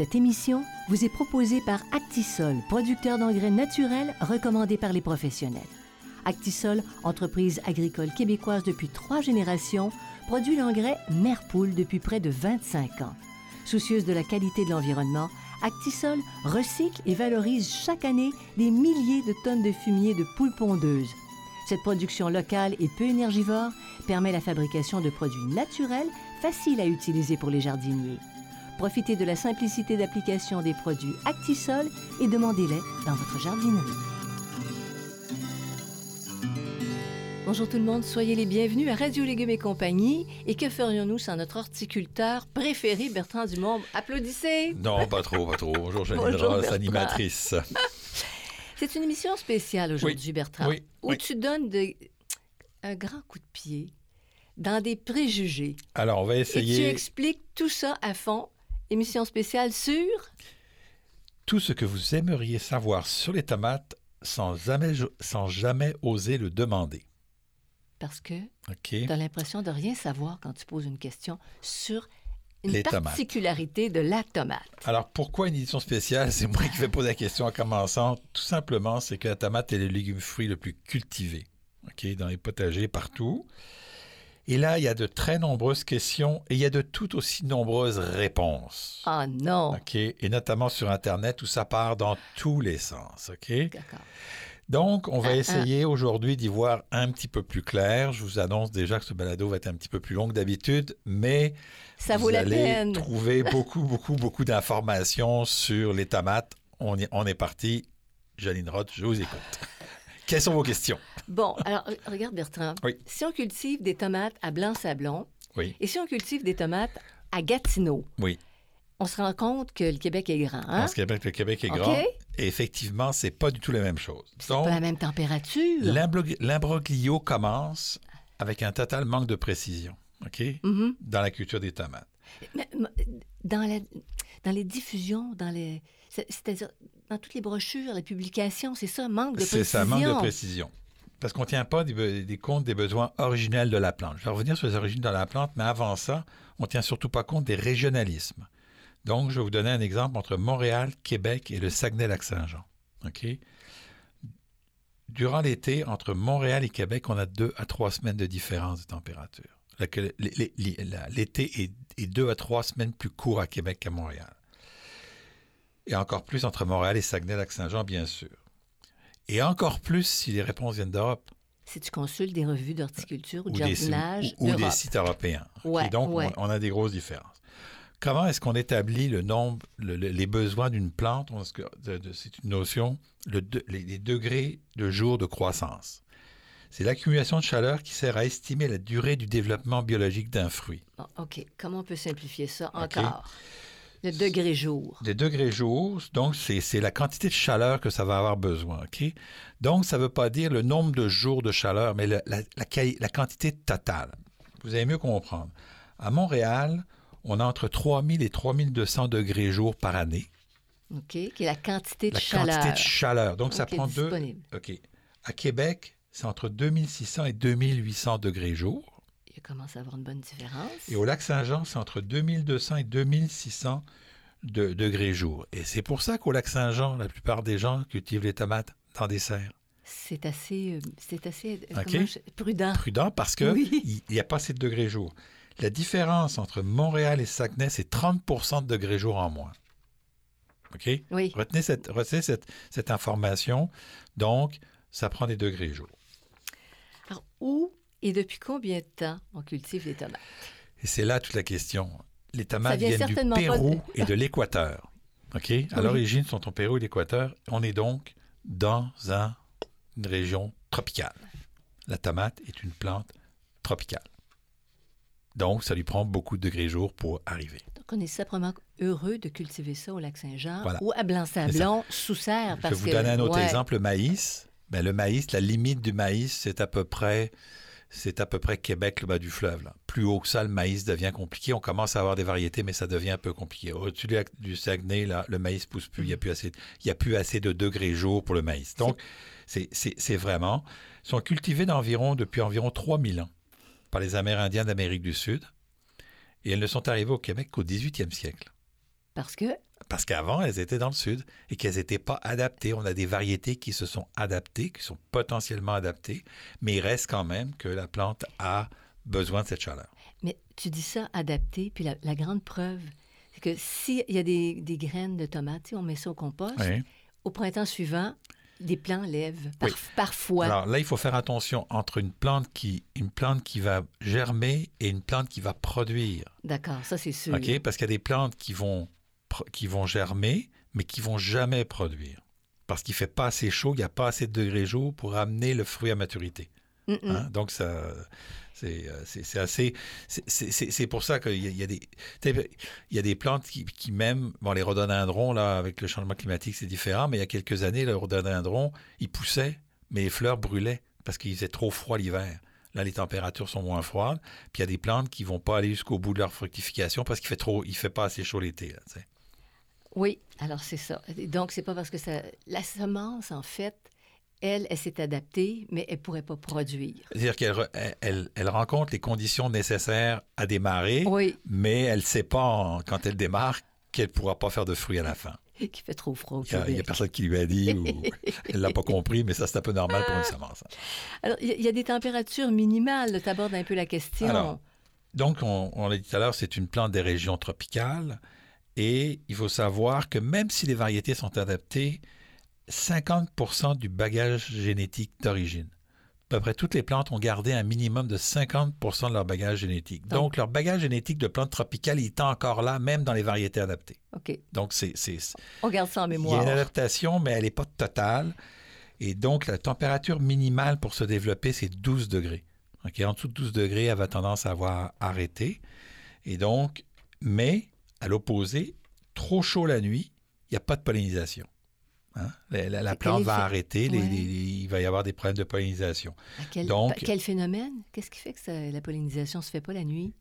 Cette émission vous est proposée par Actisol, producteur d'engrais naturels recommandé par les professionnels. Actisol, entreprise agricole québécoise depuis trois générations, produit l'engrais Merpoule depuis près de 25 ans. Soucieuse de la qualité de l'environnement, Actisol recycle et valorise chaque année des milliers de tonnes de fumier de poules pondeuses. Cette production locale et peu énergivore permet la fabrication de produits naturels faciles à utiliser pour les jardiniers. Profitez de la simplicité d'application des produits Actisol et demandez-les dans votre jardinerie. Bonjour tout le monde, soyez les bienvenus à Radio Légumes et compagnie. Et que ferions-nous sans notre horticulteur préféré, Bertrand Dumont? Applaudissez! Non, pas trop, pas trop. Bonjour, Janine Ross, animatrice. C'est une émission spéciale aujourd'hui, Bertrand, oui, où oui. tu donnes de- un grand coup de pied dans des préjugés. Alors, on va Et tu essayer expliques tout ça à fond. Émission spéciale sur... tout ce que vous aimeriez savoir sur les tomates sans jamais, sans jamais oser le demander. Parce que OK? tu as l'impression de rien savoir quand tu poses une question sur une Les tomates. particularité de la tomate. Alors, pourquoi une édition spéciale? C'est moi qui vais poser la question en commençant. Tout simplement, c'est que la tomate est le légume fruit le plus cultivé, OK, dans les potagers partout. Et là, il y a de très nombreuses questions et il y a de tout aussi nombreuses réponses. Ah non! OK? Et notamment sur Internet où ça part dans tous les sens. OK? D'accord. Donc, on va Ah, ah. essayer aujourd'hui d'y voir un petit peu plus clair. Je vous annonce déjà que ce balado va être un petit peu plus long que d'habitude, mais Ça vous vaut la allez peine. trouver beaucoup, beaucoup, beaucoup d'informations sur les tomates. On, y- on est parti. Janine Roth, je vous écoute. Quelles sont vos questions? Bon, alors, re- regarde Bertrand. Oui. Si on cultive des tomates à Blanc-Sablon Oui, et si on cultive des tomates à Gatineau, oui. on se rend compte que le Québec est grand. Hein? Parce que le Québec est grand. Et effectivement, c'est pas du tout la même chose. C'est pas la même température. l'imbro- l'imbroglio commence avec un total manque de précision. OK? Mhm. Dans la culture des tomates. Mais, dans, la, dans les diffusions, dans les, c'est- c'est-à-dire dans toutes les brochures, les publications, c'est ça, manque de C'est précision. ça, manque de précision. Parce qu'on ne tient pas des, des comptes des besoins originels de la plante. Je vais revenir sur les origines de la plante, mais avant ça, on ne tient surtout pas compte des régionalismes. Donc, je vais vous donner un exemple entre Montréal, Québec et le Saguenay-Lac-Saint-Jean. OK? Durant l'été, entre Montréal et Québec, on a deux à trois semaines de différence de température. L'été est, est deux à trois semaines plus court à Québec qu'à Montréal. Et encore plus entre Montréal et Saguenay-Lac-Saint-Jean, bien sûr. Et encore plus si les réponses viennent d'Europe Si tu consultes des revues d'horticulture ou de ou des, jardinage ou- ou des sites européens. Ouais, Donc, ouais. On, on a des grosses différences. Comment est-ce qu'on établit le nombre, le- le- les besoins d'une plante? C'est une notion, le les, les degrés de jour de croissance. C'est l'accumulation de chaleur qui sert à estimer la durée du développement biologique d'un fruit. Bon, OK. Comment on peut simplifier ça encore? Le degré jour. Des degrés jour, donc c'est c'est la quantité de chaleur que ça va avoir besoin. OK? Donc, ça ne veut pas dire le nombre de jours de chaleur, mais le- la, la la quantité totale. Vous allez mieux comprendre. À Montréal, on a entre 3000 et 3200 degrés jour par année. OK? Qui est la quantité de La chaleur. quantité de chaleur. Donc, ça prend deux. OK. À Québec, c'est entre 2600 et 2800 degrés jour. Il commence à avoir une bonne différence. Et au lac Saint-Jean, c'est entre 2200 et 2600 de- degrés jour. Et c'est pour ça qu'au lac Saint-Jean, la plupart des gens cultivent les tomates dans des serres. C'est assez, euh, c'est assez euh, je- prudent. Prudent parce qu'il Oui. n'y a pas assez de degrés jour. La différence entre Montréal et Saguenay, c'est 30 de degrés jour en moins. OK? Oui. Retenez, cette, retenez cette, cette information. Donc, ça prend des degrés jour. Alors, où et depuis combien de temps on cultive les tomates? Et c'est là toute la question. Les tomates viennent du Pérou de- et de l'Équateur. OK? À l'origine, sont au Pérou et l'Équateur. On est donc dans un- une région tropicale. La tomate est une plante tropicale. Donc, ça lui prend beaucoup de degrés jour pour arriver. Donc, on est simplement heureux de cultiver ça au lac Saint-Jean Voilà. ou à Blanc-Sablon, sous serre. Je Parce vais vous que, donner un autre ouais. exemple, le maïs. Ben, le maïs, la limite du maïs, c'est à peu près c'est à peu près Québec, le bas du fleuve. là. Plus haut que ça, le maïs devient compliqué. On commence à avoir des variétés, mais ça devient un peu compliqué. Au-dessus du, Saguenay, là, le maïs pousse plus. Il n'y a, plus assez- y a plus assez de degrés jour pour le maïs. Donc, c'est vraiment... Sont cultivés d'environ, depuis environ 3000 ans par les Amérindiens d'Amérique du Sud. Et elles ne sont arrivées au Québec qu'au 18e siècle. Parce que, Parce qu'avant, elles étaient dans le sud et qu'elles n'étaient pas adaptées. On a des variétés qui se sont adaptées, qui sont potentiellement adaptées, mais il reste quand même que la plante a besoin de cette chaleur. mais tu dis ça adapté, puis la, la grande preuve, c'est que s'il y a des, des graines de tomates, on met ça au compost, Oui. au printemps suivant, des plants lèvent. Par- Oui. Parfois. Alors là, il faut faire attention entre une plante qui, une plante qui va germer et une plante qui va produire. D'accord, ça c'est sûr. OK? Parce qu'il y a des plantes qui vont, qui vont germer, mais qui vont jamais produire. Parce qu'il fait pas assez chaud, il n'y a pas assez de degrés jour pour amener le fruit à maturité. Mm, mm. Hein? Donc, ça, c'est, euh, assez. c'est- pour ça qu'il y y a des. Il y a des plantes qui, qui même. Bon, les rhododendrons, là, avec le changement climatique, c'est différent, mais il y a quelques années, le rhododendron, il poussait, mais les fleurs brûlaient parce qu'il faisait trop froid l'hiver. Là, les températures sont moins froides. Puis il y a des plantes qui vont pas aller jusqu'au bout de leur fructification parce qu'il fait trop, il fait pas assez chaud l'été. Là, tu sais. Oui, alors c'est ça. Donc, c'est pas parce que ça. La semence, en fait, elle, elle s'est adaptée, mais elle pourrait pas produire. C'est-à-dire qu'elle re- elle, elle- elle rencontre les conditions nécessaires à démarrer, Oui, mais elle ne sait pas en- quand elle démarre qu'elle ne pourra pas faire de fruits à la fin. qui fait trop froid Il n'y a, personne qui lui a dit ou elle l'a pas compris, mais ça, c'est un peu normal pour une semence. Alors, il y, a- il y a des températures minimales. Tu abordes un peu la question. Alors, Donc, on, on l'a dit tout à l'heure, c'est une plante des régions tropicales. Et il faut savoir que même si les variétés sont adaptées, 50% du bagage génétique d'origine. À peu près toutes les plantes ont gardé un minimum de 50 de leur bagage génétique. Donc- leur bagage génétique de plantes tropicales il est encore là, même dans les variétés adaptées. OK. Donc, c'est, On garde ça en Il y a mémoire. une adaptation, mais elle n'est pas totale. Et donc, la température minimale pour se développer, c'est 12 degrés. OK? En dessous de 12 degrés, elle va tendance à avoir arrêté. Et donc, mais, à l'opposé, trop chaud la nuit, il n'y a pas de pollinisation. Hein? La, la- la Quel plante va arrêter, les- Ouais. les- les- il va y avoir des problèmes de pollinisation. À quel, Donc- pa- quel phénomène? Qu'est-ce qui fait que ça- la pollinisation se fait pas la nuit?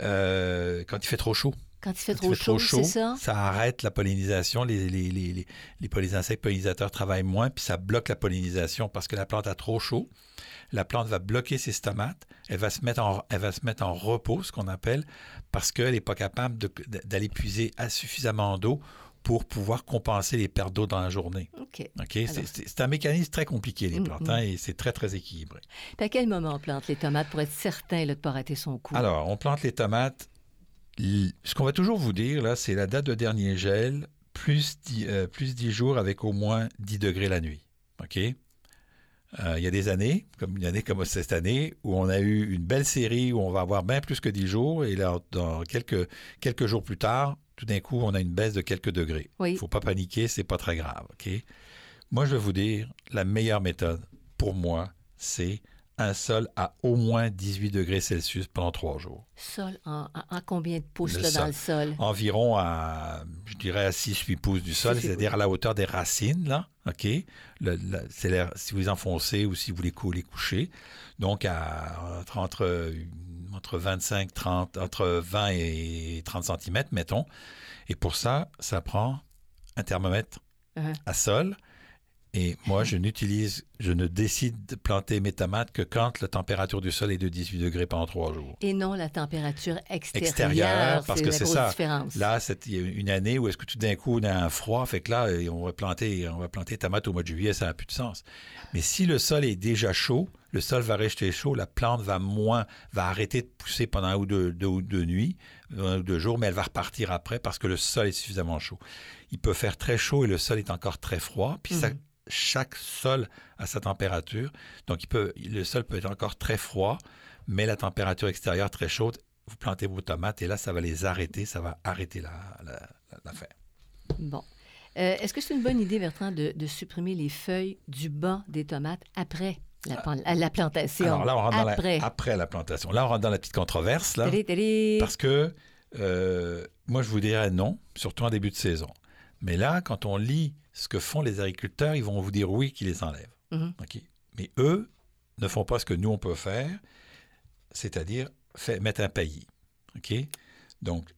Euh, quand il fait trop chaud, Quand il fait Quand il trop chaud, c'est ça? arrête la pollinisation. Les, les, les, les, insectes pollinisateurs travaillent moins, puis ça bloque la pollinisation parce que la plante a trop chaud. La plante va bloquer ses stomates. Elle va se mettre en, elle va se mettre en repos, ce qu'on appelle, parce qu'elle n'est pas capable d'aller puiser à suffisamment d'eau pour pouvoir compenser les pertes d'eau dans la journée. OK. OK? C'est- un mécanisme très compliqué, les Mm, plantes, mm. hein, et c'est très, très équilibré. À quel moment on plante les tomates pour être certain là, de ne pas rater son coup? Alors, on plante les tomates. Ce qu'on va toujours vous dire, là, c'est la date de dernier gel, plus 10, euh, plus 10 jours avec au moins 10 degrés la nuit. OK? Euh, Il y a des années, comme une année comme cette année, où on a eu une belle série où on va avoir bien plus que 10 jours, et là, dans quelques, quelques jours plus tard, tout d'un coup, on a une baisse de quelques degrés. Il Oui. ne faut pas paniquer, c'est pas très grave. OK? Moi, je vais vous dire, la meilleure méthode, pour moi, c'est un sol à au moins 18 degrés Celsius pendant trois jours. Sol, en, en- en combien de pouces Le là, dans le sol? Environ à, je dirais, à 6-8 pouces du sol, C'est- c'est- c'est-à-dire à la hauteur des racines, là. OK? Le- le- si vous les enfoncez ou si vous les, cou- les couchez. Donc, à, entre, entre, entre 25, 30, entre 20 et 30 cm, mettons. Et pour ça, ça prend un thermomètre Uh-huh. à sol. Et moi, je n'utilise, je ne décide de planter mes tomates que quand la température du sol est de 18 degrés pendant trois jours. Et non la température extérieure. Extérieure, parce que c'est ça. différence. Là, il y a une année où est-ce que tout d'un coup, on a un froid, fait que là, euh, on va planter, on va planter tomates au mois de juillet, ça n'a plus de sens. Mais si le sol est déjà chaud, le sol va rester chaud, la plante va moins, va arrêter de pousser pendant un ou deux, deux ou deux nuits, un ou deux jours, mais elle va repartir après parce que le sol est suffisamment chaud. Il peut faire très chaud et le sol est encore très froid, puis ça, Mhm. Chaque sol a sa température. Donc, il peut, le sol peut être encore très froid, mais la température extérieure très chaude. Vous plantez vos tomates et là, ça va les arrêter, ça va arrêter la, la- la- l'affaire. Bon. Euh, Est-ce que c'est une bonne idée, Bertrand, de, de supprimer les feuilles du bas des tomates après? La, la- la plantation? Alors là, on rentre dans Après. la, après la plantation. Là, on rentre dans la petite controverse. Là, télé. parce que euh, moi, je vous dirais non, surtout en début de saison. Mais là, quand on lit ce que font les agriculteurs, ils vont vous dire oui qu'ils les enlèvent. Mhm. Mais eux ne font pas ce que nous, on peut faire, c'est-à-dire mettre un paillis. OK? Donc,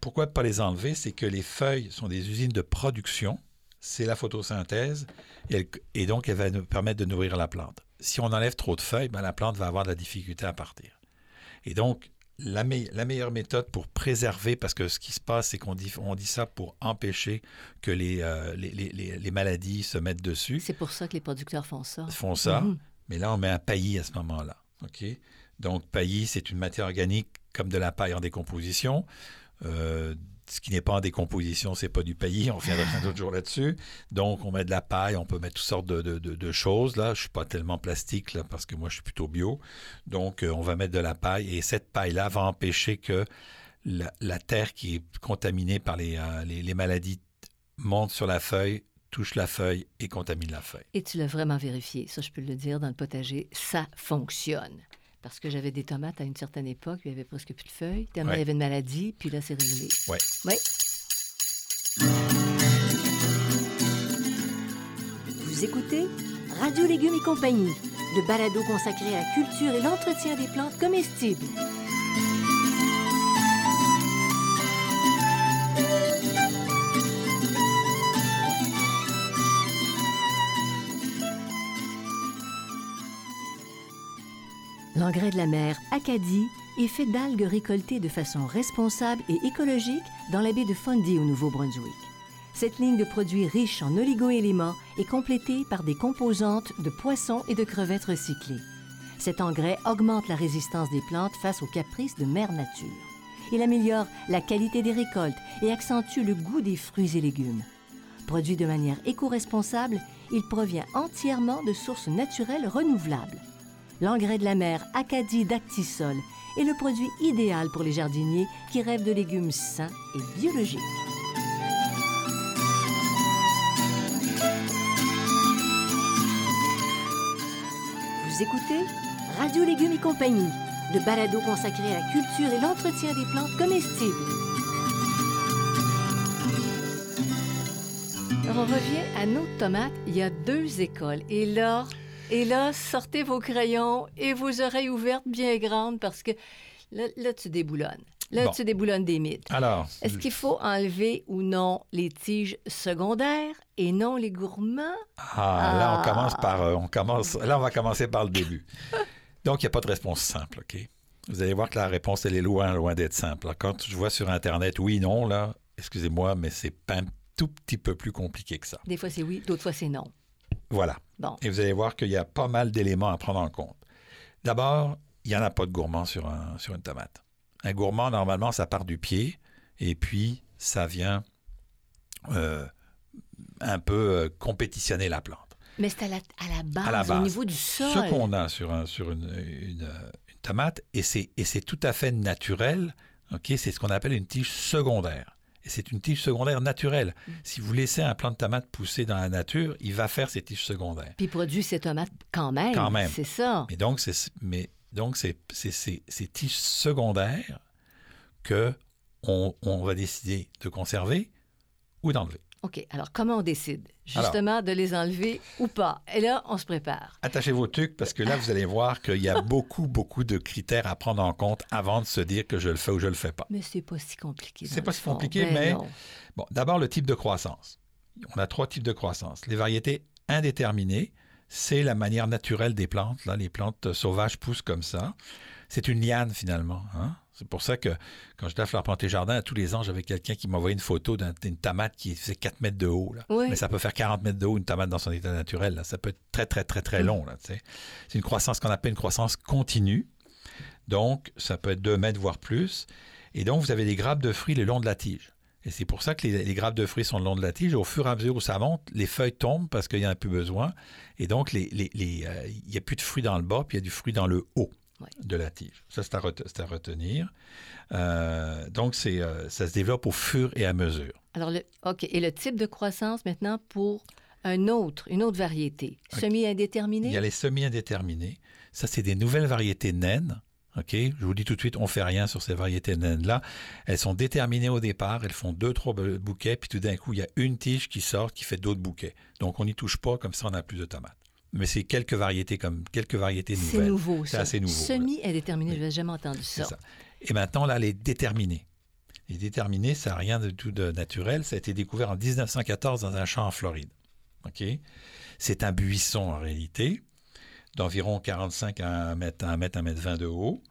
pourquoi pas les enlever? C'est que les feuilles sont des usines de production, c'est la photosynthèse, et, elle- et donc elle va nous permettre de nourrir la plante. Si on enlève trop de feuilles, ben, la plante va avoir de la difficulté à partir. Et donc, la, me- la meilleure méthode pour préserver, parce que ce qui se passe, c'est qu'on dit, on dit ça pour empêcher que les, euh, les, les- les- les maladies se mettent dessus, C'est pour ça que les producteurs font ça. font ça. Mhm. Mais là, on met un paillis à ce moment-là. OK? Donc, paillis, c'est une matière organique comme de la paille en décomposition. Euh, ce qui n'est pas en décomposition, c'est pas du paillis. On reviendra un autre jour là-dessus. Donc, on met de la paille, on peut mettre toutes sortes de, choses. Là, je suis pas tellement plastique là, parce que moi, je suis plutôt bio. Donc, euh, on va mettre de la paille et cette paille-là va empêcher que la, terre qui est contaminée par euh, les, les maladies monte sur la feuille, touche la feuille et contamine la feuille. Et tu l'as vraiment vérifié. Ça, je peux le dire, dans le potager, ça fonctionne. Parce que j'avais des tomates à une certaine époque, il y avait presque plus de feuilles. Tellement Ouais. il y avait une maladie, puis là, c'est réglé. Ouais. Oui. Vous écoutez Radio Légumes et compagnie, le balado consacré à la culture et l'entretien des plantes comestibles. L'engrais de la mer Acadie est fait d'algues récoltées de façon responsable et écologique dans la baie de Fundy au Nouveau-Brunswick. Cette ligne de produits riches en oligoéléments est complétée par des composantes de poissons et de crevettes recyclées. Cet engrais augmente la résistance des plantes face aux caprices de mère nature. Il améliore la qualité des récoltes et accentue le goût des fruits et légumes. Produit de manière éco-responsable, il provient entièrement de sources naturelles renouvelables. L'engrais de la mer Acadie d'Actisol est le produit idéal pour les jardiniers qui rêvent de légumes sains et biologiques. Vous écoutez Radio Légumes et compagnie, le balado consacré à la culture et l'entretien des plantes comestibles. On revient à nos tomates. Il y a deux écoles. Et là, et là, sortez vos crayons et vos oreilles ouvertes bien grandes parce que là, là, tu déboulonnes. Là, Bon. tu déboulonnes des mythes. Alors, Est-ce qu'il faut enlever ou non les tiges secondaires et non les gourmands? Ah, là, on commence par. euh, on commence, là, on va commencer par le début. Donc, il n'y a pas de réponse simple, OK? Vous allez voir que la réponse, elle est loin, loin d'être simple. Quand je vois sur Internet oui, non, là, excusez-moi, mais c'est pas un tout petit peu plus compliqué que ça. Des fois, c'est oui, d'autres fois, c'est non. Voilà. Bon. Et vous allez voir qu'il y a pas mal d'éléments à prendre en compte. D'abord, il n'y en a pas de gourmand sur, un- sur une tomate. Un gourmand, normalement, ça part du pied et puis ça vient euh, un peu euh, compétitionner la plante. Mais c'est à la, à la base, À la au niveau du sol. Ce qu'on a sur, un- sur une, une, une tomate, et c'est, et c'est tout à fait naturel, ok, c'est ce qu'on appelle une tige secondaire. Et c'est une tige secondaire naturelle. Mm. Si vous laissez un plant de tomate pousser dans la nature, il va faire ses tiges secondaires. Puis il produit ses tomates quand même. Quand même. C'est ça. Mais donc, c'est, mais donc c'est, c'est, c'est- ces tiges secondaires que on, on va décider de conserver ou d'enlever. OK. Alors, comment on décide? Justement, de les enlever ou pas? Et là, on se prépare. Attachez vos trucs parce que là, vous allez voir qu'il y a beaucoup, beaucoup de critères à prendre en compte avant de se dire que je le fais ou je le fais pas. Mais c'est pas si compliqué. C'est pas si compliqué, Ben mais-. Bon, d'abord, le type de croissance. On a trois types de croissance. Les variétés indéterminées, c'est la manière naturelle des plantes. Là, les plantes sauvages poussent comme ça. C'est une liane, finalement. hein. C'est pour ça que quand j'étais à Fleur Planté Jardin, tous les ans, j'avais quelqu'un qui m'envoyait une photo d'un- d'une tomate qui faisait 4 mètres de haut. là. Oui. Mais ça peut faire 40 mètres de haut, une tomate dans son état naturel. là. Ça peut être très, très, très, très Mm. long. C'est une croissance qu'on appelle une croissance continue. Donc, ça peut être 2 mètres, voire plus. Et donc, vous avez des grappes de fruits le long de la tige. Et c'est pour ça que les, les grappes de fruits sont le long de la tige. Et au fur et à mesure où ça monte, les feuilles tombent parce qu'il n'y en a plus besoin. Et donc, les- les- les, euh, il n'y a plus de fruits dans le bas, puis il y a du fruit dans le haut Ouais. de la tige. Ça, c'est à, retenir. Euh, donc, c'est, euh, ça se développe au fur et à mesure. Alors, le, OK. Et le type de croissance maintenant pour un autre, une autre variété, semi-indéterminée? Il y a les semi-indéterminés. Ça, c'est des nouvelles variétés naines. OK? Je vous dis tout de suite, on ne fait rien sur ces variétés naines-là. Elles sont déterminées au départ. Elles font deux, trois bou- bouquets. Puis tout d'un coup, il y a une tige qui sort qui fait d'autres bouquets. Donc, on n'y touche pas. Comme ça, on a plus de tomates. Mais c'est quelques variétés comme quelques variétés C'est nouvelles. nouveau, C'est ça. assez nouveau, là. Semi-indéterminé, Oui. je n'avais jamais entendu C'est ça. ça. Et maintenant, là, les déterminés. Les déterminés, ça n'a rien de tout de naturel. Ça a été découvert en 1914 dans un champ en Floride. OK? C'est un buisson en réalité, d'environ 45 à 1 mètre, 1 mètre, 1 mètre 20 de haut.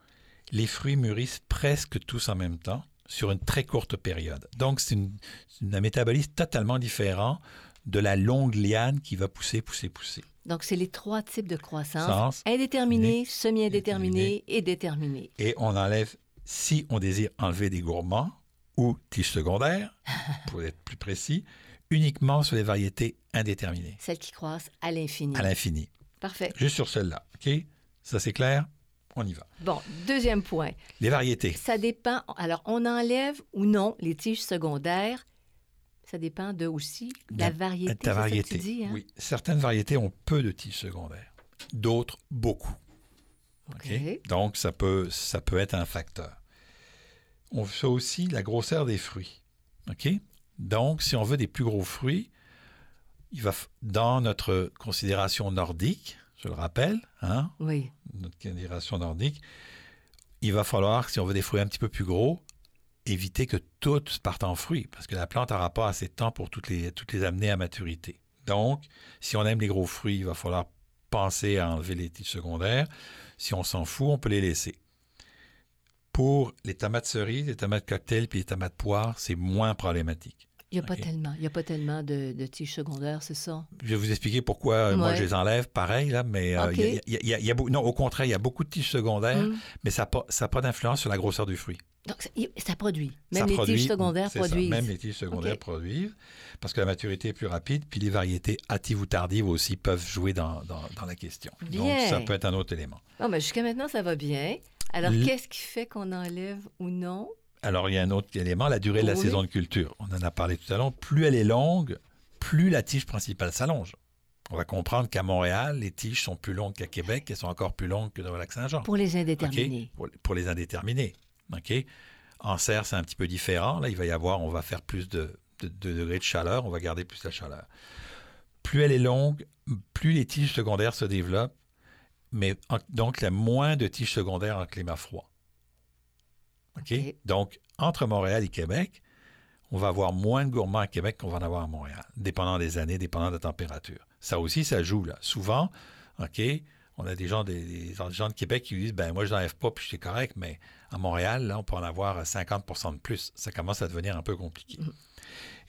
Les fruits mûrissent presque tous en même temps sur une très courte période. Donc, c'est une- c'est un métabolisme totalement différent de la longue liane qui va pousser, pousser, pousser. Donc, c'est les trois types de croissance. Sens, Indéterminé, semi-indéterminé et déterminé. et on enlève, si on désire enlever des gourmands ou tiges secondaires, pour être plus précis, uniquement sur les variétés indéterminées, Celles qui croissent à l'infini. à l'infini. Parfait. Juste sur celle-là. OK? Ça, c'est clair? On y va. Bon, deuxième point. Les variétés. Ça dépend. Alors, on enlève ou non les tiges secondaires. Ça dépend de aussi la De- variété. Ta ça que variété. tu dis, hein? Oui. Certaines variétés ont peu de tiges secondaires. D'autres, beaucoup. OK. OK? Donc, ça peut, ça peut être un facteur. On fait aussi la grosseur des fruits. OK? Donc, si on veut des plus gros fruits, il va, dans notre considération nordique, je le rappelle, hein, Oui. notre considération nordique, il va falloir, si on veut des fruits un petit peu plus gros, éviter que toutes partent en fruits, parce que la plante n'aura pas assez de temps pour toutes les, amener à maturité. Donc, si on aime les gros fruits, il va falloir penser à enlever les tiges secondaires. Si on s'en fout, on peut les laisser. Pour les tomates cerises, les tomates cocktail puis les tomates poires, c'est moins problématique. Il n'y a pas tellement, y a pas tellement de, de tiges secondaires, c'est ça? Je vais vous expliquer pourquoi euh, moi je les enlève, pareil, là, mais euh, OK. il y a- y a- a- non, au contraire, il y a beaucoup de tiges secondaires, Hum. mais ça n'a pas, ça pas d'influence sur la grosseur du fruit. Donc, ça, produit. Même Ça les produit- tiges secondaires c'est ça, produisent. même les tiges secondaires produisent, parce que la maturité est plus rapide, puis les variétés hâtives ou tardives aussi peuvent jouer dans, dans- dans la question. Donc, ça peut être un autre élément. Bon, ben, jusqu'à maintenant, ça va bien. Alors, qu'est-ce qui fait qu'on enlève ou non? Alors, il y a un autre élément, la durée de la Oui. saison de culture. On en a parlé tout à l'heure. Plus elle est longue, plus la tige principale s'allonge. On va comprendre qu'à Montréal, les tiges sont plus longues qu'à Québec, elles sont encore plus longues que dans le lac Saint-Jean. Pour les indéterminés. Pour, pour les indéterminés. OK? En serre, c'est un petit peu différent. Là, il va y avoir, on va faire plus de, de- de degrés de chaleur, on va garder plus la chaleur. Plus elle est longue, plus les tiges secondaires se développent, mais en- donc il y a moins de tiges secondaires en climat froid. Donc, entre Montréal et Québec, on va avoir moins de gourmands à Québec qu'on va en avoir à Montréal, dépendant des années, dépendant de la température. Ça aussi, ça joue là. Souvent, OK, on a des gens, des, des gens de Québec qui disent, ben moi, je n'enlève pas, puis c'est correct, mais à Montréal, là, on peut en avoir 50% de plus. Ça commence à devenir un peu compliqué.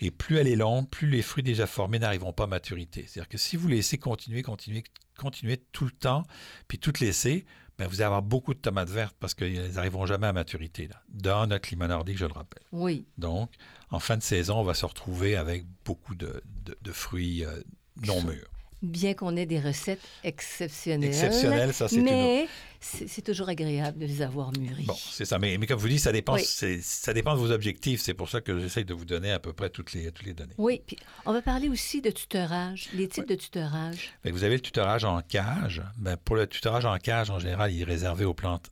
Et plus elle est longue, plus les fruits déjà formés n'arriveront pas à maturité. C'est-à-dire que si vous laissez continuer, continuer, continuer tout le temps, puis tout laisser, ben vous allez avoir beaucoup de tomates vertes parce qu'elles n'arriveront jamais à maturité, là, dans notre climat nordique, je le rappelle. Oui. Donc, en fin de saison, on va se retrouver avec beaucoup de, de- de fruits euh, non mûrs. Bien qu'on ait des recettes exceptionnelles. Exceptionnelles, ça, c'est Mais c'est c'est toujours agréable de les avoir mûris. Bon, c'est ça. Mais, mais comme vous dis, ça dépend, Oui. ça dépend de vos objectifs. C'est pour ça que j'essaie de vous donner à peu près toutes les, toutes les données. Oui, puis on va parler aussi de tutorage, les types de tutorage. Fait que vous avez le tutorage en cage. Ben, pour le tutorage en cage, en général, il est réservé aux plantes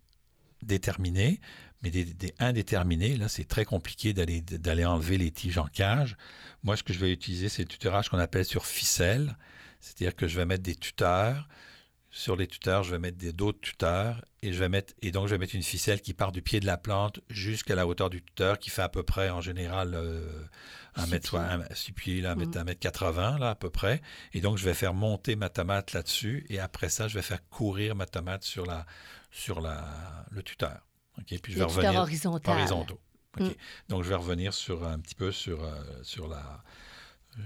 déterminées. Mais des, des indéterminées, là, c'est très compliqué d'aller d'aller enlever les tiges en cage. Moi, ce que je vais utiliser, c'est le tutorage qu'on appelle sur ficelle. C'est-à-dire que je vais mettre des tuteurs. Sur les tuteurs, je vais mettre des- d'autres tuteurs et je vais mettre et donc je vais mettre une ficelle qui part du pied de la plante jusqu'à la hauteur du tuteur, qui fait à peu près en général euh, un Six mètre soit pieds. là, un mètre, Mhm. un mètre 80 là à peu près. Et donc je vais faire monter ma tomate là-dessus et après ça je vais faire courir ma tomate sur la sur la le tuteur. Ok, puis je vais revenir horizontales. horizontaux. OK. Mm. Donc, je vais revenir sur un petit peu sur, euh, sur, la, euh,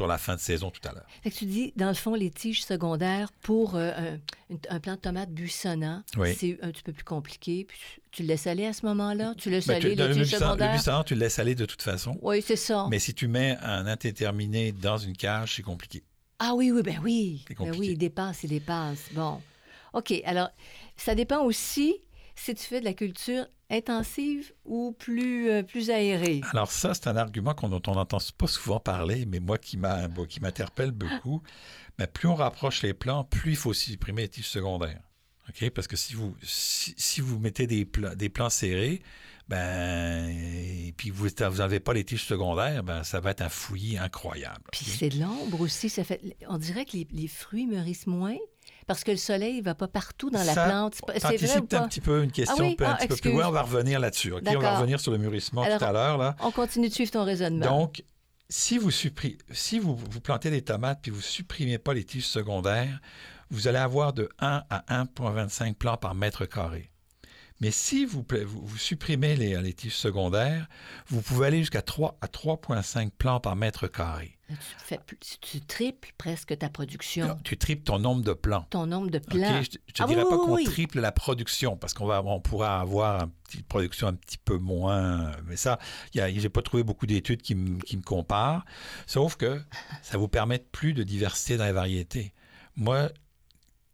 sur la fin de saison tout à l'heure. Tu dis, dans le fond, les tiges secondaires pour euh, un, un plant de tomate buissonnant, Oui. c'est un petit peu plus compliqué. Puis tu- le laisses aller à ce moment-là? Tu laisses Ben, aller tu- les le, tiges le secondaires? buisson, tu le laisses aller de toute façon. Oui, c'est ça. Mais si tu mets un indéterminé dans une cage, c'est compliqué. Ah oui, oui, ben oui. C'est Ben compliqué. oui, il dépasse, il dépasse. Bon. OK, alors, ça dépend aussi si tu fais de la culture intensive ou plus, euh, plus aérée? Alors ça, c'est un argument qu'on- dont on n'entend pas souvent parler, mais moi qui m'a- qui m'interpelle beaucoup. Mais plus on rapproche les plans, plus il faut supprimer les tiges secondaires. Parce que si vous, si, si vous mettez des, plans, des plans serrés, ben, et puis vous n'avez pas les tiges secondaires, ben, ça va être un fouillis incroyable. Puis c'est de l'ombre aussi. Ça fait, on dirait que les, les fruits mûrissent moins parce que le soleil ne va pas partout dans la Ça, plante. C'est vrai ou pas? un petit peu une question Ah oui? peu- un Ah, petit peu plus. Oui, on va revenir là-dessus. On va revenir sur le mûrissement Alors, tout à l'heure. On continue de suivre ton raisonnement. Donc, si vous, si vous, vous plantez des tomates puis vous ne supprimez pas les tiges secondaires, vous allez avoir de 1 à 1,25 plants par mètre carré. Mais si vous, pla- vous, vous supprimez les, les tiges secondaires, vous pouvez aller jusqu'à 3 à 3,5 plants par mètre carré. Tu, fais plus- tu triples presque ta production, Tu triples ton nombre de plants. ton nombre de OK? plants. Je ne te Ah dirais oui, pas oui, qu'on oui. triple la production parce qu'on va, on pourra avoir une petite production un petit peu moins. Mais ça, je n'ai pas trouvé beaucoup d'études qui, me- qui me comparent. Sauf que ça vous permet plus de diversité dans les variétés. Moi,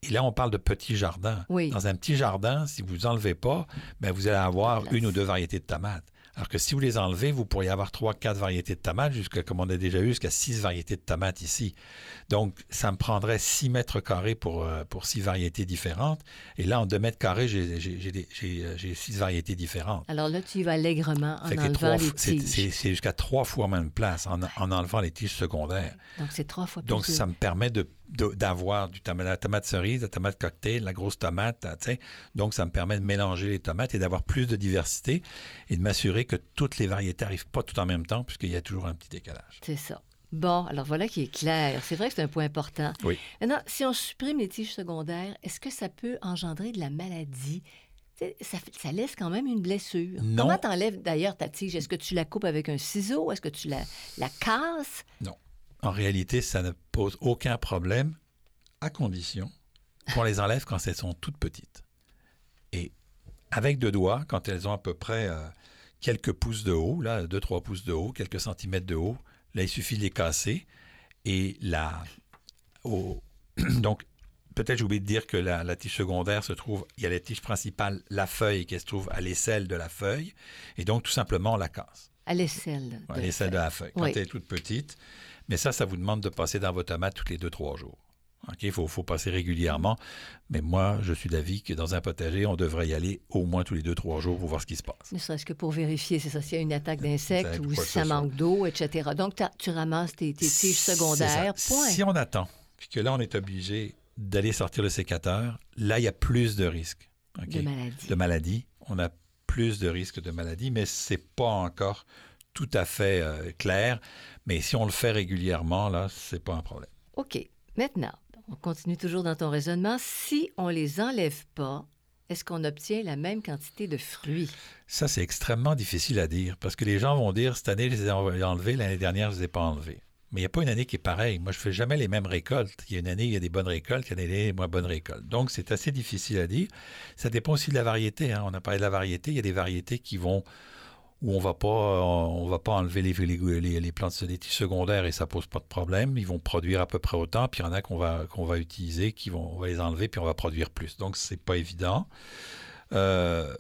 et là, on parle de petits jardins. Oui. Dans un petit jardin, si vous enlevez pas, ben vous allez avoir une ou deux variétés de tomates. Alors que si vous les enlevez, vous pourriez avoir trois, quatre variétés de tomates, jusqu'à, comme on a déjà eu, jusqu'à six variétés de tomates ici. Donc, ça me prendrait 6 mètres carrés pour, euh, pour six variétés différentes. Et là, en 2 mètres carrés, j'ai, j'ai, j'ai des- j'ai, euh, j'ai six variétés différentes. Alors là, tu y vas allègrement en Fait que les enlevant trois les tiges. c'est- c'est jusqu'à trois fois de place en, en enlevant les tiges secondaires. Donc, c'est trois fois plus. Donc, ça me permet de- d'avoir du la tomate cerise, la tomate cocktail, la grosse tomate. là, tu sais. Donc, ça me permet de mélanger les tomates et d'avoir plus de diversité et de m'assurer que toutes les variétés n'arrivent pas tout en même temps, puisqu'il y a toujours un petit décalage. C'est ça. Bon, alors voilà qui est clair. C'est vrai que c'est un point important. Oui. Maintenant, si on supprime les tiges secondaires, est-ce que ça peut engendrer de la maladie? Ça, laisse quand même une blessure. Non. Comment t'enlèves d'ailleurs ta tige? Est-ce que tu la coupes avec un ciseau? Est-ce que tu la, la casses? En réalité, ça ne pose aucun problème, à condition qu'on les enlève quand elles sont toutes petites. Et avec deux doigts, quand elles ont à peu près euh, quelques pouces de haut, là, 2-3 pouces de haut, quelques centimètres de haut, là, il suffit de les casser. Et là, donc, peut-être j'ai oublié de dire que la, la tige secondaire se trouve, il y a la tige principale, la feuille, qui se trouve à l'aisselle de la feuille. Et donc, tout simplement, on la casse. À l'aisselle. Ouais, de- l'aisselle de la feuille, quand Oui. elle est toute petite. Mais ça, ça vous demande de passer dans vos tomates tous les deux, trois jours. Il faut, faut passer régulièrement. Mais moi, je suis d'avis que dans un potager, on devrait y aller au moins tous les deux, trois jours pour voir ce qui se passe. Ne serait-ce que pour vérifier, c'est ça, s'il y a une attaque d'insectes Exact, ou si ça manque d'eau, etc. Donc, tu ramasses tes, tes tiges secondaires, point. Si on attend, puis que là, on est obligé d'aller sortir le sécateur, là, il y a plus de risques. De maladie. de maladie. On a plus de risques de maladie, mais c'est pas encore tout à fait euh, clair. Mais si on le fait régulièrement, là, c'est pas un problème. OK. Maintenant, on continue toujours dans ton raisonnement. Si on les enlève pas, est-ce qu'on obtient la même quantité de fruits? Ça, c'est extrêmement difficile à dire parce que les gens vont dire cette année, je les ai en- enlevés, l'année dernière, je ne les ai pas enlevés. Mais il n'y a pas une année qui est pareille. Moi, je ne fais jamais les mêmes récoltes. Il y a une année, il y a des bonnes récoltes, il y a des années, moins bonnes récoltes. Donc, c'est assez difficile à dire. Ça dépend aussi de la variété. hein. On a parlé de la variété. Il y a des variétés qui vont où on va pas, on va pas enlever les, les, les, les plantes des secondaires et ça pose pas de problème. Ils vont produire à peu près autant. Puis il y en a qu'on va, qu'on va utiliser, qui vont, on va les enlever, puis on va produire plus. Donc, c'est pas évident. Euh,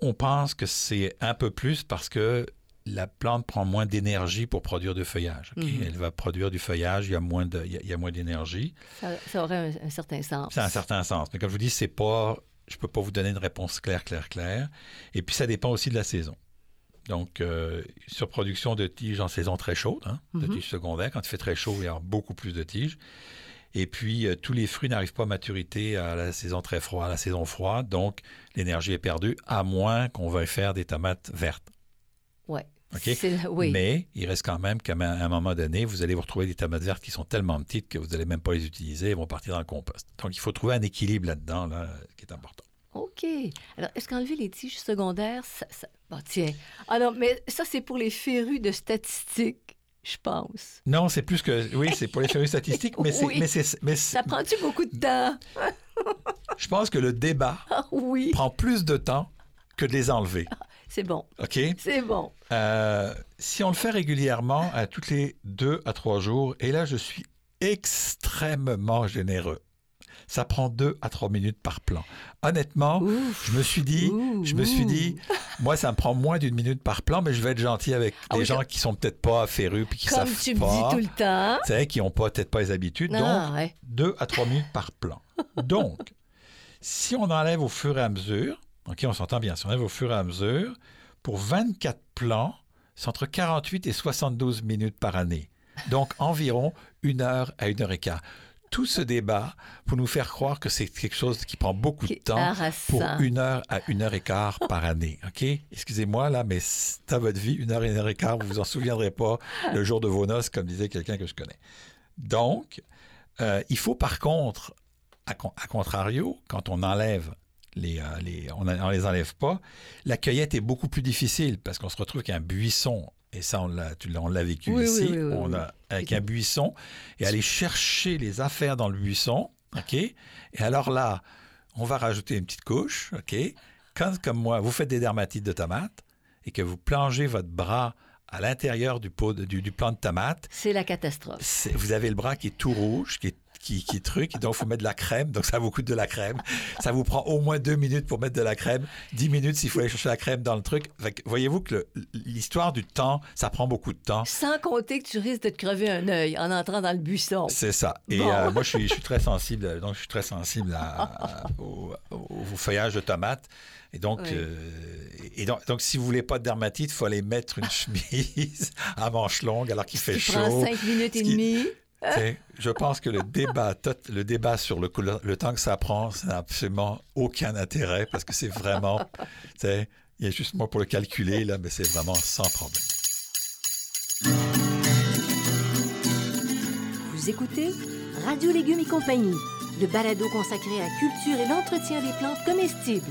on pense que c'est un peu plus parce que la plante prend moins d'énergie pour produire du feuillage. Mhm. Elle va produire du feuillage, il y a moins de, il y a- il y a moins d'énergie. Ça, ça aurait un, un certain sens. Ça a un certain sens. Mais comme je vous dis, c'est pas, je peux pas vous donner une réponse claire, claire, claire. Et puis ça dépend aussi de la saison. Donc, euh, surproduction de tiges en saison très chaude, hein, de Mhm. tiges secondaires. Quand il fait très chaud, il y a beaucoup plus de tiges. Et puis, euh, tous les fruits n'arrivent pas à maturité à la saison très froide, à la saison froide. Donc, l'énergie est perdue, à moins qu'on veuille faire des tomates vertes. Ouais. OK? C'est- Oui. Mais il reste quand même qu'à un moment donné, vous allez vous retrouver des tomates vertes qui sont tellement petites que vous n'allez même pas les utiliser, elles vont partir dans le compost. Donc, il faut trouver un équilibre là-dedans, là, qui est important. OK. Alors, est-ce qu'enlever les tiges secondaires, ça... ça... Bon, tiens. Ah non, mais ça, c'est pour les férus de statistiques, je pense. Non, c'est plus que. Oui, c'est pour les férus statistiques, mais c'est. Oui. Mais c'est, mais Ça prend-tu beaucoup de temps? je pense que le débat Ah oui. prend plus de temps que de les enlever. C'est bon. OK? C'est bon. Euh, si on le fait régulièrement, à toutes les deux à trois jours, et là, je suis extrêmement généreux. Ça prend deux à trois minutes par plan. Honnêtement, Ouf. je me suis dit, je me suis dit, moi, ça me prend moins d'une minute par plan, mais je vais être gentil avec Ah les oui, gens comme- qui sont peut-être pas férus puis qui Comme savent tu me pas. dis tout le temps. Tu sais, qui n'ont pas peut-être pas les habitudes. Donc, Ah, ouais. deux à trois minutes par plan. Donc, si on enlève au fur et à mesure, OK, on s'entend bien, si on enlève au fur et à mesure, pour 24 plans, c'est entre 48 et 72 minutes par année. Donc, environ une heure à une heure et quart. Tout ce débat pour nous faire croire que c'est quelque chose qui prend beaucoup de temps pour une heure à une heure et quart par année. OK? Excusez-moi, là, mais à votre vie, une heure et une heure et quart, vous vous en souviendrez pas le jour de vos noces, comme disait quelqu'un que je connais. Donc, euh, il faut par contre, à, con- à contrario, quand on enlève les, euh, les on ne les enlève pas, la cueillette est beaucoup plus difficile parce qu'on se retrouve avec un buisson. Et ça, on l'a, tu on l'a vécu Oui, ici. oui, oui, on a, avec un buisson et aller chercher les affaires dans le buisson. OK? Et alors là, on va rajouter une petite couche. OK? Quand, comme moi, vous faites des dermatites de tomates et que vous plongez votre bras à l'intérieur du, pot de- du, du plant de tomate, C'est la catastrophe. vous avez le bras qui est tout rouge, qui est, qui, truc, donc il faut mettre de la crème, donc ça vous coûte de la crème. Ça vous prend au moins deux minutes pour mettre de la crème, dix minutes s'il faut aller chercher la crème dans le truc. Voyez-vous que l'histoire du temps, ça prend beaucoup de temps. Sans compter que tu risques de te crever un œil en entrant dans le buisson. C'est ça. Et Bon. euh, moi, je suis, je suis très sensible. Donc, je suis très sensible à- à- au, feuillage de tomates. Et donc, Oui. euh, et donc, donc, si vous voulez pas de dermatite, il faut aller mettre une chemise à manches longues alors qu'il fait chaud. prends cinq minutes et demie. Je pense que le débat, sur le, temps que ça prend, ça n'a absolument aucun intérêt parce que c'est vraiment, il y a juste moi pour le calculer là, mais c'est vraiment sans problème. Vous écoutez Radio Légumes et compagnie, le balado consacré à la culture et l'entretien des plantes comestibles.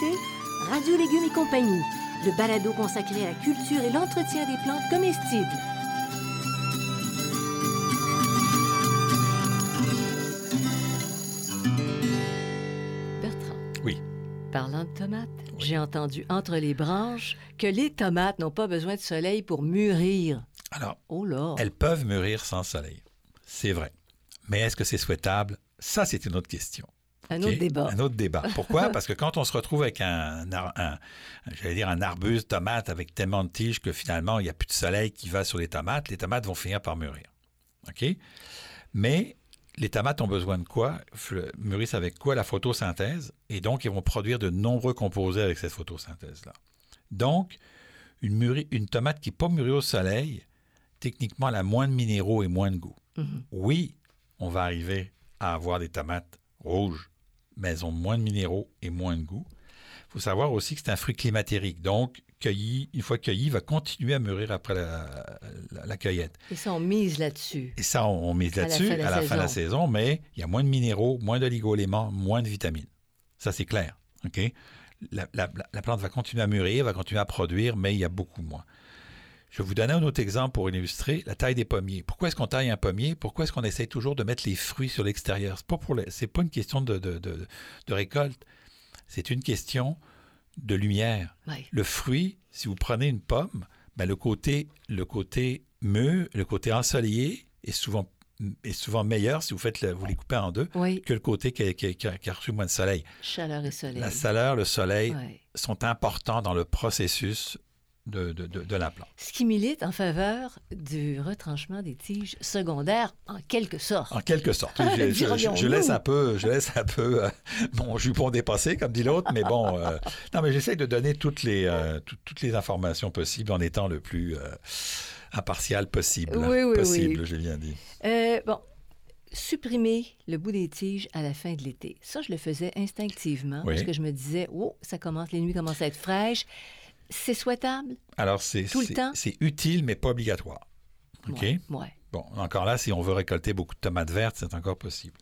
Écoutez Radio Légumes et compagnie, le balado consacré à la culture et l'entretien des plantes comestibles. Bertrand. Oui. Parlant de tomates, j'ai entendu entre les branches que les tomates n'ont pas besoin de soleil pour mûrir. Alors, Oh là! elles peuvent mûrir sans soleil, c'est vrai. Mais est-ce que c'est souhaitable? Ça, c'est une autre question. Un autre débat. Un autre débat. Pourquoi? Parce que quand on se retrouve avec un, ar- un- j'allais dire un arbuste tomate avec tellement de tiges que finalement, il n'y a plus de soleil qui va sur les tomates, les tomates vont finir par mûrir. OK? Mais les tomates ont besoin de quoi? Mûrissent avec quoi? La photosynthèse. Et donc, ils vont produire de nombreux composés avec cette photosynthèse-là. Donc, une, tomate qui n'est pas mûrie au soleil, techniquement, elle a moins de minéraux et moins de goût. Mhm. Oui, on va arriver à avoir des tomates rouges, mais elles ont moins de minéraux et moins de goût. Il faut savoir aussi que c'est un fruit climatérique. Donc, cueilli, une fois cueilli, il va continuer à mûrir après la, la- la cueillette. Et ça, on mise là-dessus. Et ça, on, on mise À la là-dessus fin à la fin de la saison. mais il y a moins de minéraux, moins d'oligo-éléments, moins de vitamines. Ça, c'est clair. OK? La plante va continuer à mûrir, va continuer à produire, mais il y a beaucoup moins. Je vais vous donner un autre exemple pour illustrer la taille des pommiers. Pourquoi est-ce qu'on taille un pommier? Pourquoi est-ce qu'on essaie toujours de mettre les fruits sur l'extérieur? Ce n'est pas, pour les- pas une question de, de- de- de récolte. C'est une question de lumière. Le fruit, si vous prenez une pomme, ben le côté, le côté mûr, le côté ensoleillé est souvent, est souvent meilleur si vous, faites le- vous les coupez en deux Oui, que le côté qui a, qui a- qui reçu moins de soleil. chaleur et soleil. La chaleur, le soleil sont importants dans le processus de, de, de, la plante. Ce qui milite en faveur du retranchement des tiges secondaires, en quelque sorte. En quelque sorte. Je, je, laisse un peu, je laisse un peu euh, mon jupon dépasser, comme dit l'autre, mais bon. Euh, non, mais j'essaie de donner toutes les, euh, toutes les informations possibles en étant le plus impartial possible. Oui, oui, possible, oui. j'ai bien dit. bon, supprimer le bout des tiges à la fin de l'été. Ça, je le faisais instinctivement parce que je me disais, oh, ça commence, les nuits commencent à être fraîches. C'est souhaitable? Alors, c'est C'est utile, mais pas obligatoire. OK? Ouais, Bon, encore là, si on veut récolter beaucoup de tomates vertes, c'est encore possible.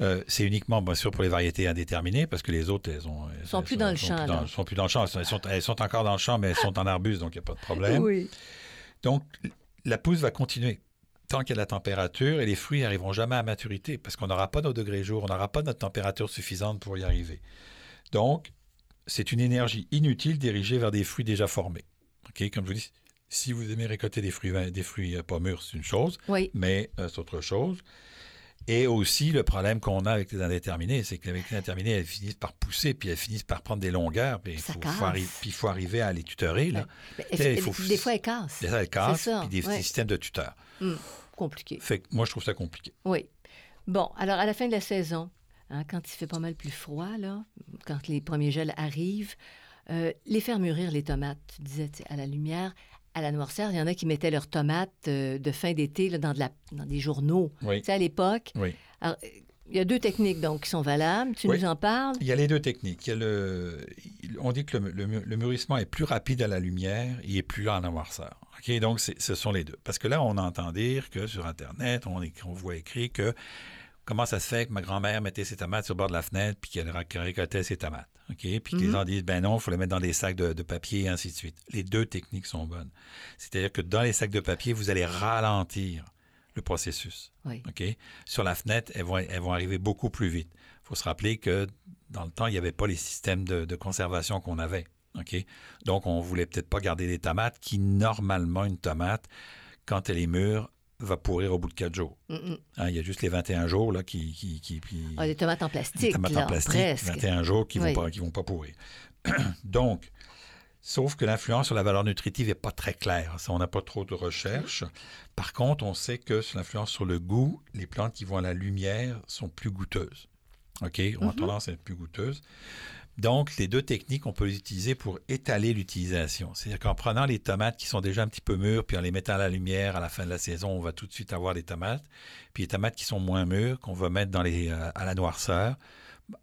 Euh, c'est uniquement, bien sûr, pour les variétés indéterminées, parce que les autres, elles ont. Elles sont plus dans le champ. Elles sont plus dans le champ. Elles sont, elles sont, encore dans le champ, mais elles sont en arbuste, donc il n'y a pas de problème. Oui. Donc, la pousse va continuer tant qu'il y a la température et les fruits n'arriveront jamais à maturité parce qu'on n'aura pas nos degrés jour, on n'aura pas notre température suffisante pour y arriver. Donc, c'est une énergie inutile dirigée vers des fruits déjà formés. Comme je vous dis, si vous aimez récolter des fruits, des fruits euh, pas mûrs, c'est une chose, mais euh, c'est autre chose. Et aussi, le problème qu'on a avec les indéterminés, c'est qu'avec les indéterminés, elles finissent par pousser, puis elles finissent par prendre des longueurs, puis il faut, arriver à les tutorer. Là. des fois, elles cassent. Des fois, elles cassent, puis des, systèmes de tuteurs. Hum, compliqué. Fait que moi, je trouve ça compliqué. Oui. Bon, alors, à la fin de la saison, Hein, quand il fait pas mal plus froid, là, quand les premiers gels arrivent, euh, les faire mûrir les tomates, tu disais, à la lumière, à la noirceur, il y en a qui mettaient leurs tomates euh, de fin d'été dans, de la, dans des journaux. Oui. Tu sais, à l'époque. Oui. Alors, il y a deux techniques donc qui sont valables. Tu nous en parles? Il y a les deux techniques. Il y a le, on dit que le, le, mûrissement est plus rapide à la lumière et est plus lent à la noirceur. OK? Donc, ce sont les deux. Parce que là, on entend dire que sur Internet, on, on voit écrit que comment ça se fait que ma grand-mère mettait ses tomates sur le bord de la fenêtre puis qu'elle récoltait ses tomates. OK? Puis que les mhm. gens disent, ben non, il faut les mettre dans des sacs de, papier et ainsi de suite. Les deux techniques sont bonnes. C'est-à-dire que dans les sacs de papier, vous allez ralentir le processus. OK? Sur la fenêtre, elles vont, elles vont arriver beaucoup plus vite. Il faut se rappeler que dans le temps, il n'y avait pas les systèmes de, conservation qu'on avait. OK? Donc, on voulait peut-être pas garder des tomates qui, normalement, une tomate, quand elle est mûre, va pourrir au bout de quatre jours. Hein, il y a juste les 21 jours là, qui... qui, qui ah, les tomates en plastique, les tomates en plastique, 21 jours qui ne vont, pas, vont pas pourrir. Donc, sauf que l'influence sur la valeur nutritive n'est pas très claire. Ça, on n'a pas trop de recherches. Par contre, on sait que sur l'influence sur le goût, les plantes qui vont à la lumière sont plus goûteuses. OK? On a mm-hmm. tendance à être plus goûteuses. Donc, les deux techniques, on peut les utiliser pour étaler l'utilisation. C'est-à-dire qu'en prenant les tomates qui sont déjà un petit peu mûres, puis en les mettant à la lumière à la fin de la saison, on va tout de suite avoir des tomates. Puis les tomates qui sont moins mûres, qu'on va mettre euh, à la noirceur,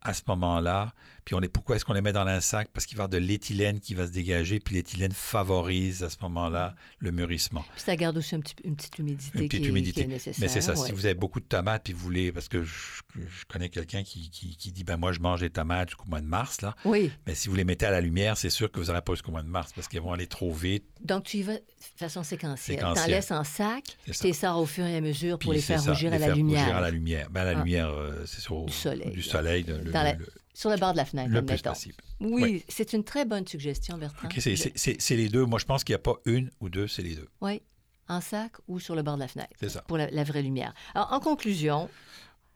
à ce moment-là. Puis on les, pourquoi est-ce qu'on les met dans un sac? Parce qu'il va y avoir de l'éthylène qui va se dégager, puis l'éthylène favorise à ce moment-là le mûrissement. Puis ça garde aussi un petit, une petite humidité, une petite qui, humidité. Est, nécessaire. Mais c'est ça, si vous avez beaucoup de tomates, puis vous voulez, parce que je, connais quelqu'un qui, qui, dit, ben moi je mange des tomates jusqu'au mois de mars, là. Oui. Mais si vous les mettez à la lumière, c'est sûr que vous n'aurez pas jusqu'au mois de mars, parce qu'ils vont aller trop vite. Donc tu y vas de façon séquentielle. Tu en laisses en sac, tu les sors au fur et à mesure pour les faire rougir à la lumière. Rougir à la lumière. Ben, la ah. lumière, euh, c'est sur du soleil. Du soleil sur le bord de la fenêtre. Le plus possible. Oui, c'est une très bonne suggestion, Bertrand. c'est les deux. Moi, je pense qu'il n'y a pas une ou deux, c'est les deux. Oui, en sac ou sur le bord de la fenêtre. C'est ça. Pour la, vraie lumière. Alors, en conclusion,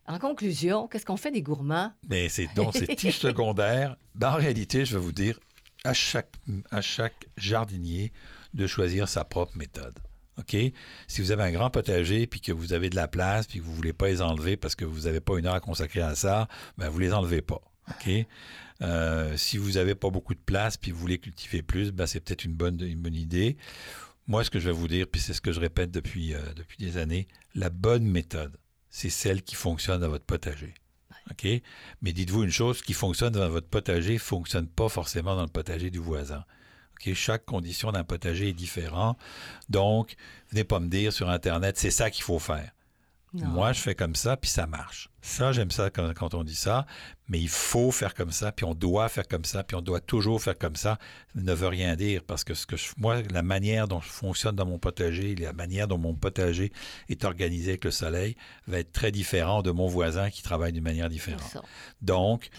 en conclusion, qu'est-ce qu'on fait des gourmands? Mais c'est donc ces tiges secondaires. Ben, en réalité, je vais vous dire, à chaque, à chaque jardinier de choisir sa propre méthode. OK? Si vous avez un grand potager puis que vous avez de la place puis que vous ne voulez pas les enlever parce que vous n'avez pas une heure à consacrer à ça, ben vous les enlevez pas. OK? Euh, si vous n'avez pas beaucoup de place puis vous voulez cultiver plus, ben c'est peut-être une bonne, une bonne idée. Moi, ce que je vais vous dire, puis c'est ce que je répète depuis, euh, depuis des années, la bonne méthode, c'est celle qui fonctionne dans votre potager. OK? Mais dites-vous une chose, ce qui fonctionne dans votre potager ne fonctionne pas forcément dans le potager du voisin. Chaque condition d'un potager est différente. Donc, venez pas me dire sur Internet, c'est ça qu'il faut faire. Moi, je fais comme ça, puis ça marche. Ça, j'aime ça quand, on dit ça, mais il faut faire comme ça, puis on doit faire comme ça, puis on doit toujours faire comme ça. Ça ne veut rien dire parce que, ce que moi, la manière dont je fonctionne dans mon potager, la manière dont mon potager est organisé avec le soleil, va être très différent de mon voisin qui travaille d'une manière différente. Donc,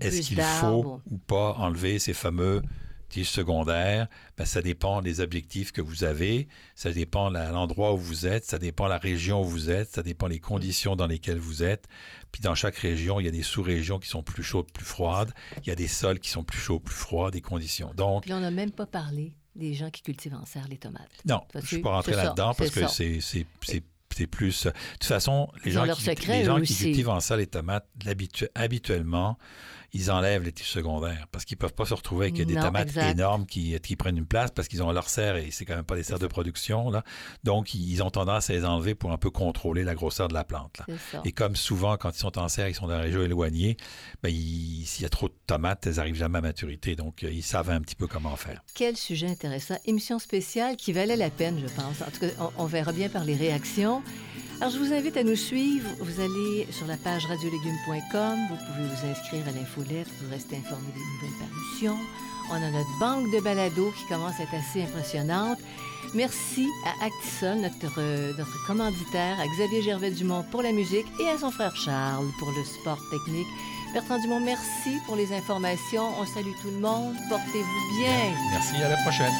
est-ce qu'il faut ou pas enlever ces fameux tiges secondaires, ben, ça dépend des objectifs que vous avez, ça dépend de l'endroit où vous êtes, ça dépend de la région où vous êtes, ça dépend des conditions dans lesquelles vous êtes. Puis dans chaque région, il y a des sous-régions qui sont plus chaudes, plus froides. Il y a des sols qui sont plus chauds, plus froids, des conditions. Donc, Puis on n'a même pas parlé des gens qui cultivent en serre les tomates. Non, je ne suis pas rentré là-dedans parce que c'est c'est plus. De toute façon, les gens, qui, les gens qui cultivent en serre les tomates, habituellement, ils enlèvent les tiges secondaires parce qu'ils ne peuvent pas se retrouver avec des tomates énormes qui, qui, prennent une place parce qu'ils ont leur serre et c'est quand même pas des serres de production. Là. Donc, ils ont tendance à les enlever pour un peu contrôler la grosseur de la plante. Et comme souvent, quand ils sont en serre, ils sont dans la région éloignée, ben, s'il y a trop de tomates, elles n'arrivent jamais à maturité. Donc, euh, ils savent un petit peu comment faire. Quel sujet intéressant. Émission spéciale qui valait la peine, je pense. En tout cas, on verra bien par les réactions. Alors, je vous invite à nous suivre. Vous allez sur la page radiolégumes.com. Vous pouvez vous inscrire à l'infolettre pour rester informé des nouvelles parutions. On a notre banque de balado qui commence à être assez impressionnante. Merci à Actisol, notre, euh, notre commanditaire, à Xavier Gervais-Dumont pour la musique et à son frère Charles pour le support technique. Bertrand Dumont, merci pour les informations. On salue tout le monde. Portez-vous bien. Merci, à la prochaine.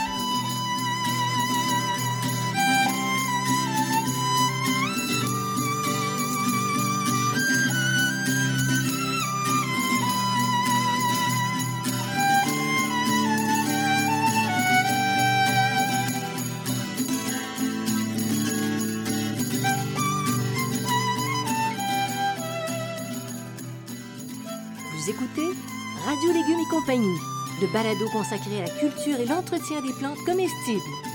Compagnie, le balado consacré à la culture et l'entretien des plantes comestibles.